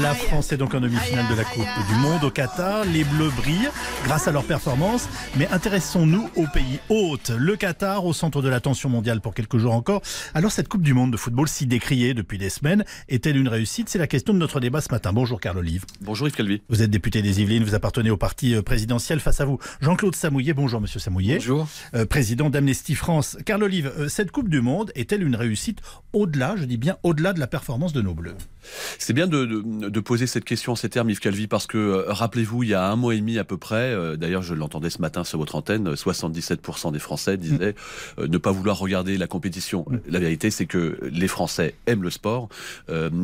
La France est donc en demi-finale de la Coupe du Monde au Qatar. Les Bleus brillent grâce à leur performance. Mais intéressons-nous au pays hôte. Le Qatar, au centre de l'attention mondiale pour quelques jours encore. Alors cette Coupe du Monde de football si décriée depuis des semaines, est-elle une réussite? C'est la question de notre débat ce matin. Bonjour Carl Olive. Bonjour Yves Calvi. Vous êtes député des Yvelines, vous appartenez au parti euh, présidentiel. Face à vous, Jean-Claude Samouillet. Bonjour Monsieur Samouillet. Bonjour. Euh, président d'Amnesty France. Carl Olive, euh, cette Coupe du Monde est-elle une réussite au-delà, je dis bien au-delà de la performance de nos Bleus? C'est bien de, de, de, poser cette question en ces termes, Yves Calvi, parce que euh, rappelez-vous, il y a un mois et demi à peu près, euh, d'ailleurs je l'entendais ce matin sur votre antenne, 77% des Français disaient euh, ne pas vouloir regarder la compétition. La vérité, c'est que les Français aiment le sport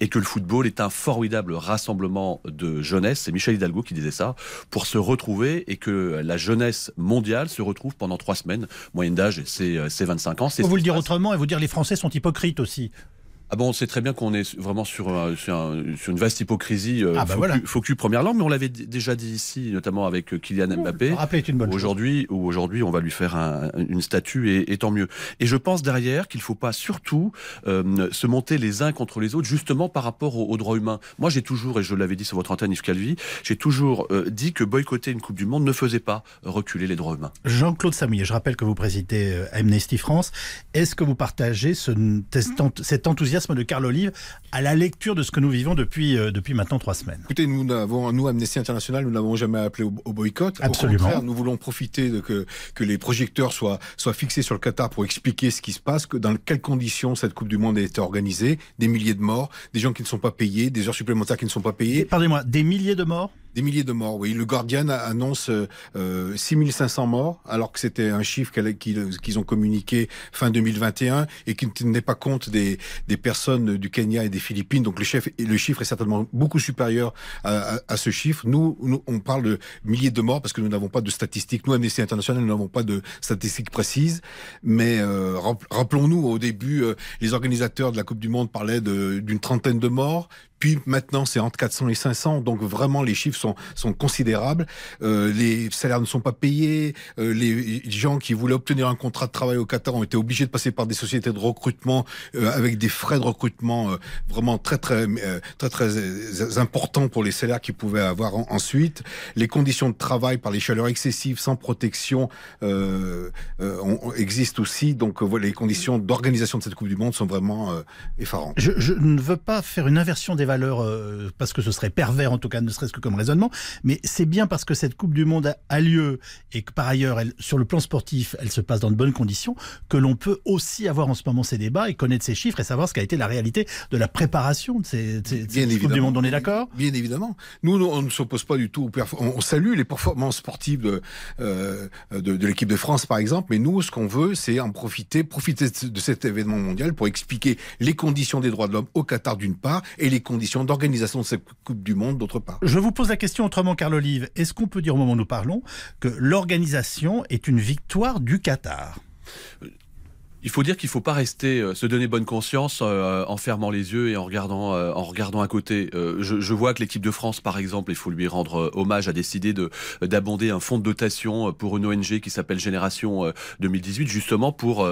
et que le football est un formidable rassemblement de jeunesse. C'est Michel Hidalgo qui disait ça, pour se retrouver et que la jeunesse mondiale se retrouve pendant trois semaines. Moyenne d'âge, c'est 25 ans. Vous le dire autrement et vous dire les Français sont hypocrites aussi. Ah bon, on sait très bien qu'on est vraiment sur, sur, un, sur, une vaste hypocrisie. Euh, ah bah voilà. Focus première langue, mais on l'avait déjà dit ici, notamment avec euh, Kylian Mbappé. Rappeler est une bonne aujourd'hui, Ou aujourd'hui, on va lui faire un, une statue et, et, tant mieux. Et je pense derrière qu'il faut pas surtout euh, se monter les uns contre les autres, justement par rapport aux, aux droits humains. Moi, j'ai toujours, et je l'avais dit sur votre antenne, Yves Calvi, j'ai toujours euh, dit que boycotter une Coupe du Monde ne faisait pas reculer les droits humains. Jean-Claude Samouillet, je rappelle que vous présidez Amnesty France. Est-ce que vous partagez ce, cet enthousiasme de Carl Olive à la lecture de ce que nous vivons depuis, euh, depuis maintenant trois semaines. Écoutez, nous, n'avons, nous, Amnesty International, nous n'avons jamais appelé au, au, boycott. Absolument. Au contraire, nous voulons profiter de que, que les projecteurs soient, soient fixés sur le Qatar pour expliquer ce qui se passe, que dans quelles conditions cette Coupe du Monde a été organisée, des milliers de morts, des gens qui ne sont pas payés, des heures supplémentaires qui ne sont pas payées. Pardonnez-moi, des milliers de morts? Des milliers de morts, oui. Le Guardian annonce euh, 6500 morts, alors que c'était un chiffre qu'ils ont communiqué fin 2021 et qui ne tenait pas compte des, personnes du Kenya et des Philippines. Donc le, chiffre est certainement beaucoup supérieur à, à, à ce chiffre. Nous, nous, on parle de milliers de morts parce que nous n'avons pas de statistiques. Nous, Amnesty International, nous n'avons pas de statistiques précises. Mais euh, rappelons-nous, au début, euh, les organisateurs de la Coupe du Monde parlaient d'une trentaine de morts. Puis maintenant, c'est entre 400 et 500. Donc vraiment, les chiffres sont, sont considérables. Euh, les salaires ne sont pas payés. Euh, les gens qui voulaient obtenir un contrat de travail au Qatar ont été obligés de passer par des sociétés de recrutement euh, avec des frais de recrutement euh, vraiment très très euh, très très, très importants pour les salaires qu'ils pouvaient avoir en, ensuite. Les conditions de travail par les chaleurs excessives, sans protection, euh, on, existent aussi. Donc voilà, les conditions d'organisation de cette Coupe du Monde sont vraiment effarantes. Je, je ne veux pas faire une inversion des valeurs euh, parce que ce serait pervers en tout cas, ne serait-ce que comme raisonnement. Mais c'est bien parce que cette Coupe du Monde a, lieu et que par ailleurs, elle, sur le plan sportif, elle se passe dans de bonnes conditions, que l'on peut aussi avoir en ce moment ces débats et connaître ces chiffres et savoir ce qu'a été la réalité de la préparation de ces, ces, ces Coupes du Monde. On est d'accord? Bien évidemment. Nous, on ne s'oppose pas du tout. On, on salue les performances sportives de, euh, de, de l'équipe de France, par exemple. Mais nous, ce qu'on veut, c'est en profiter, profiter de cet événement mondial pour expliquer les conditions des droits de l'homme au Qatar d'une part et les conditions d'organisation de cette Coupe du Monde d'autre part. Je vous pose la question autrement, Carl Olive. Est-ce qu'on peut dire au moment où nous parlons que l'organisation est une victoire du Qatar? Il faut dire qu'il faut pas rester euh, se donner bonne conscience euh, en fermant les yeux et en regardant euh, en regardant à côté. Euh, je, je, vois que l'équipe de France, par exemple, il faut lui rendre euh, hommage, a décidé de d'abonder un fonds de dotation pour une ONG qui s'appelle Génération 2018, justement pour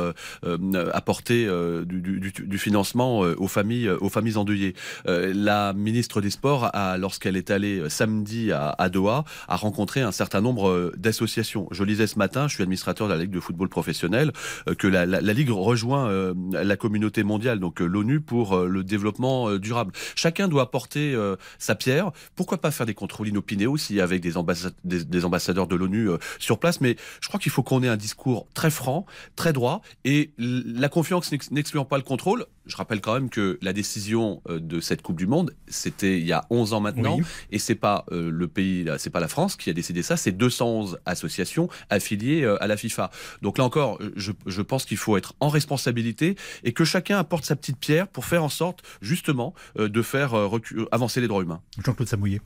apporter du, du, du, financement aux familles aux familles endeuillées. la ministre des Sports, lorsqu'elle est allée samedi à, à, Doha, a rencontré un certain nombre d'associations. Je lisais ce matin, je suis administrateur de la Ligue de football professionnel, que la, la, la Ligue rejoint euh, la communauté mondiale, donc euh, l'ONU, pour euh, le développement durable. Chacun doit apporter sa pierre. Pourquoi pas faire des contrôles inopinés aussi avec des, ambassade des, des ambassadeurs de l'ONU sur place? Mais je crois qu'il faut qu'on ait un discours très franc, très droit, et la confiance n'excluant pas le contrôle. Je rappelle quand même que la décision de cette Coupe du Monde, c'était il y a 11 ans maintenant, oui. et c'est pas le pays, c'est pas la France qui a décidé ça, c'est 211 associations affiliées à la FIFA. Donc là encore, je, je pense qu'il faut être en responsabilité et que chacun apporte sa petite pierre pour faire en sorte justement euh, de faire avancer les droits humains. Jean-Claude Samouillet.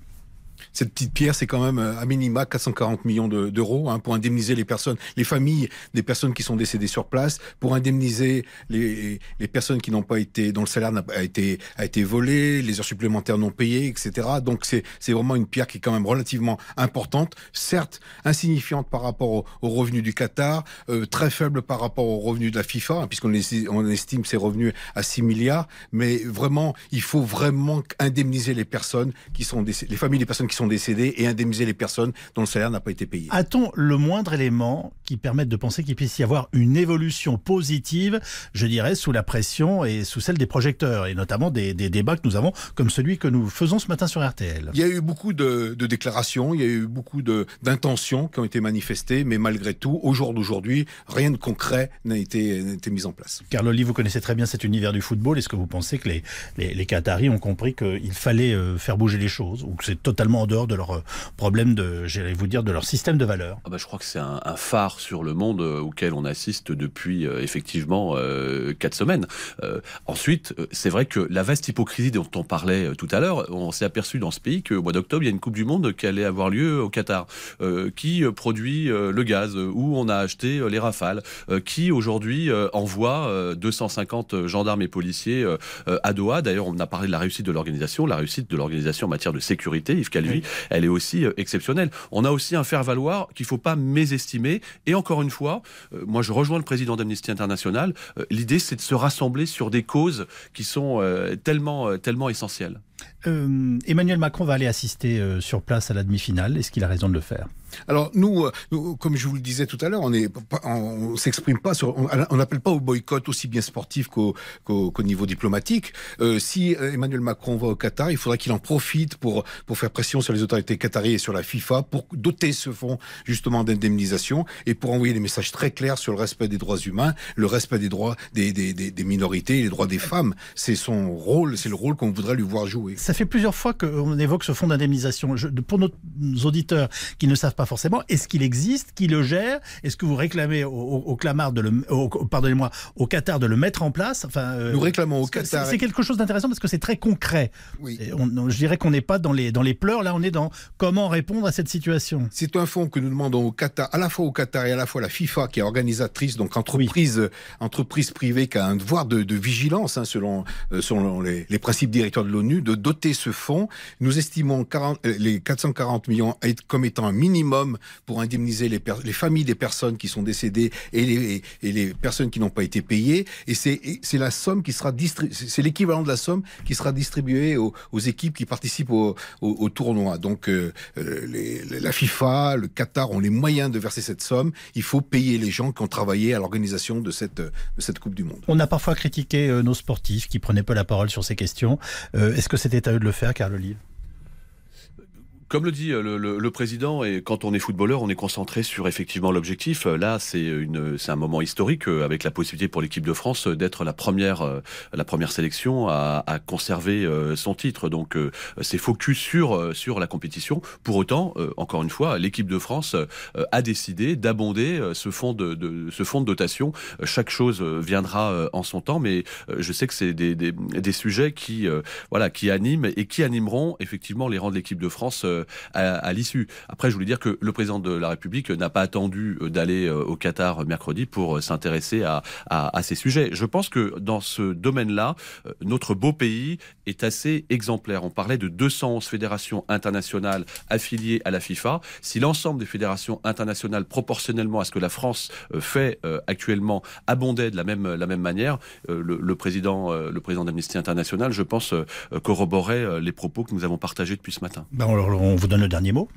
Cette petite pierre, c'est quand même à minima 440 millions d'euros hein, pour indemniser les personnes, les familles des personnes qui sont décédées sur place, pour indemniser les, personnes qui n'ont pas été, dont le salaire a été, volé, les heures supplémentaires non payées, etc. Donc c'est vraiment une pierre qui est quand même relativement importante, certes insignifiante par rapport aux au revenus du Qatar, euh, très faible par rapport aux revenus de la FIFA, hein, puisqu'on on estime ses revenus à 6 milliards, mais vraiment, il faut vraiment indemniser les personnes qui sont décédées, les familles des personnes qui sont décédées et indemniser les personnes dont le salaire n'a pas été payé. A-t-on le moindre élément qui permette de penser qu'il puisse y avoir une évolution positive, je dirais, sous la pression et sous celle des projecteurs, et notamment des, débats que nous avons, comme celui que nous faisons ce matin sur RTL Il y a eu beaucoup de, déclarations, il y a eu beaucoup d'intentions qui ont été manifestées, mais malgré tout, au jour d'aujourd'hui, rien de concret n'a été, été mis en place. Car Loli, vous connaissez très bien cet univers du football. Est-ce que vous pensez que les, les, Qataris ont compris qu'il fallait euh, faire bouger les choses, ou que c'est totalement en dehors de leur euh, problème de, j'allais vous dire, de leur système de valeurs ah bah, Je crois que c'est un, phare sur le monde euh, auquel on assiste depuis effectivement quatre semaines. ensuite, c'est vrai que la vaste hypocrisie dont on parlait tout à l'heure, on s'est aperçu dans ce pays qu'au mois d'octobre, il y a une Coupe du Monde qui allait avoir lieu au Qatar, qui produit le gaz, où on a acheté les rafales, qui aujourd'hui envoie 250 gendarmes et policiers à Doha. D'ailleurs, on a parlé de la réussite de l'organisation. La réussite de l'organisation en matière de sécurité, Yves Calvi, elle est aussi exceptionnelle. On a aussi un faire-valoir qu'il ne faut pas mésestimer. Et encore une fois, moi je rejoins le président d'Amnesty International, l'idée c'est de se rassembler sur des causes qui sont tellement, tellement essentielles. Euh, Emmanuel Macron va aller assister euh, sur place à la demi-finale. Est-ce qu'il a raison de le faire? Alors nous, euh, comme je vous le disais tout à l'heure, on est, on, pas on n'appelle pas au boycott aussi bien sportif qu'au niveau diplomatique. si Emmanuel Macron va au Qatar, il faudrait qu'il en profite pour faire pression sur les autorités qatariennes et sur la FIFA pour doter ce fonds justement d'indemnisation et pour envoyer des messages très clairs sur le respect des droits humains, le respect des droits des minorités, les droits des femmes. C'est son rôle, c'est le rôle qu'on voudrait lui voir jouer ça fait plusieurs fois qu'on évoque ce fonds d'indemnisation. Pour nos auditeurs qui ne savent pas forcément, est-ce qu'il existe Qui le gère? Est-ce que vous réclamez au, de le, pardonnez-moi, au Qatar de le mettre en place? Enfin, euh, nous réclamons au Qatar. C'est quelque chose d'intéressant parce que c'est très concret. Oui. je dirais qu'on n'est pas dans les dans les pleurs. Là, on est dans comment répondre à cette situation. C'est un fonds que nous demandons au Qatar, à la fois au Qatar et à la fois la FIFA, qui est organisatrice, donc entreprise entreprise privée, qui a un devoir de, vigilance hein, selon euh, selon les, les principes directeurs de l'ONU, de doter ce fonds. Nous estimons 40, euh, les 440 millions comme étant un minimum pour indemniser les, les familles des personnes qui sont décédées et les, personnes qui n'ont pas été payées. Et c'est la somme qui sera c'est l'équivalent de la somme qui sera distribuée aux, équipes qui participent au, tournoi. Donc euh, euh, la FIFA, le Qatar ont les moyens de verser cette somme. Il faut payer les gens qui ont travaillé à l'organisation de cette, Coupe du Monde. On a parfois critiqué nos sportifs qui prenaient peu la parole sur ces questions. Est-ce que c'était à eux de le faire, Carl Olive comme le dit euh, le, président, et quand on est footballeur, on est concentré sur effectivement l'objectif. Là, c'est un moment historique euh, avec la possibilité pour l'équipe de France d'être la première, euh, la première sélection à, à conserver son titre. Donc, c'est focus sur sur la compétition. Pour autant, encore une fois, l'équipe de France a décidé d'abonder ce fonds de, de, ce fonds de dotation. Chaque chose viendra en son temps, mais je sais que c'est des, des, des, sujets qui, voilà, qui animent et qui animeront effectivement les rangs de l'équipe de France à, l'issue. Après, je voulais dire que le président de la République n'a pas attendu euh, d'aller euh, au Qatar mercredi pour euh, s'intéresser à, ces sujets. Je pense que dans ce domaine-là, notre beau pays est assez exemplaire. On parlait de 211 fédérations internationales affiliées à la FIFA. Si l'ensemble des fédérations internationales, proportionnellement à ce que la France fait actuellement, abondaient de la même, la même manière, le, président, le président d'Amnesty International, je pense, corroborait les propos que nous avons partagés depuis ce matin. Ben on vous donne le dernier mot.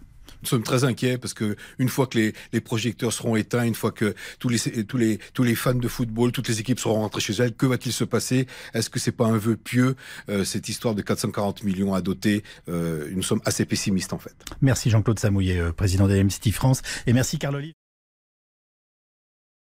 Nous sommes très inquiets parce que une fois que les, projecteurs seront éteints, une fois que tous les, tous les, tous les fans de football, toutes les équipes seront rentrées chez elles, que va-t-il se passer? Est-ce que c'est pas un vœu pieux euh, cette histoire de 440 millions à doter euh, Nous sommes assez pessimistes en fait? Merci Jean-Claude Samouillet, euh, président d'AMCT France, et merci Carl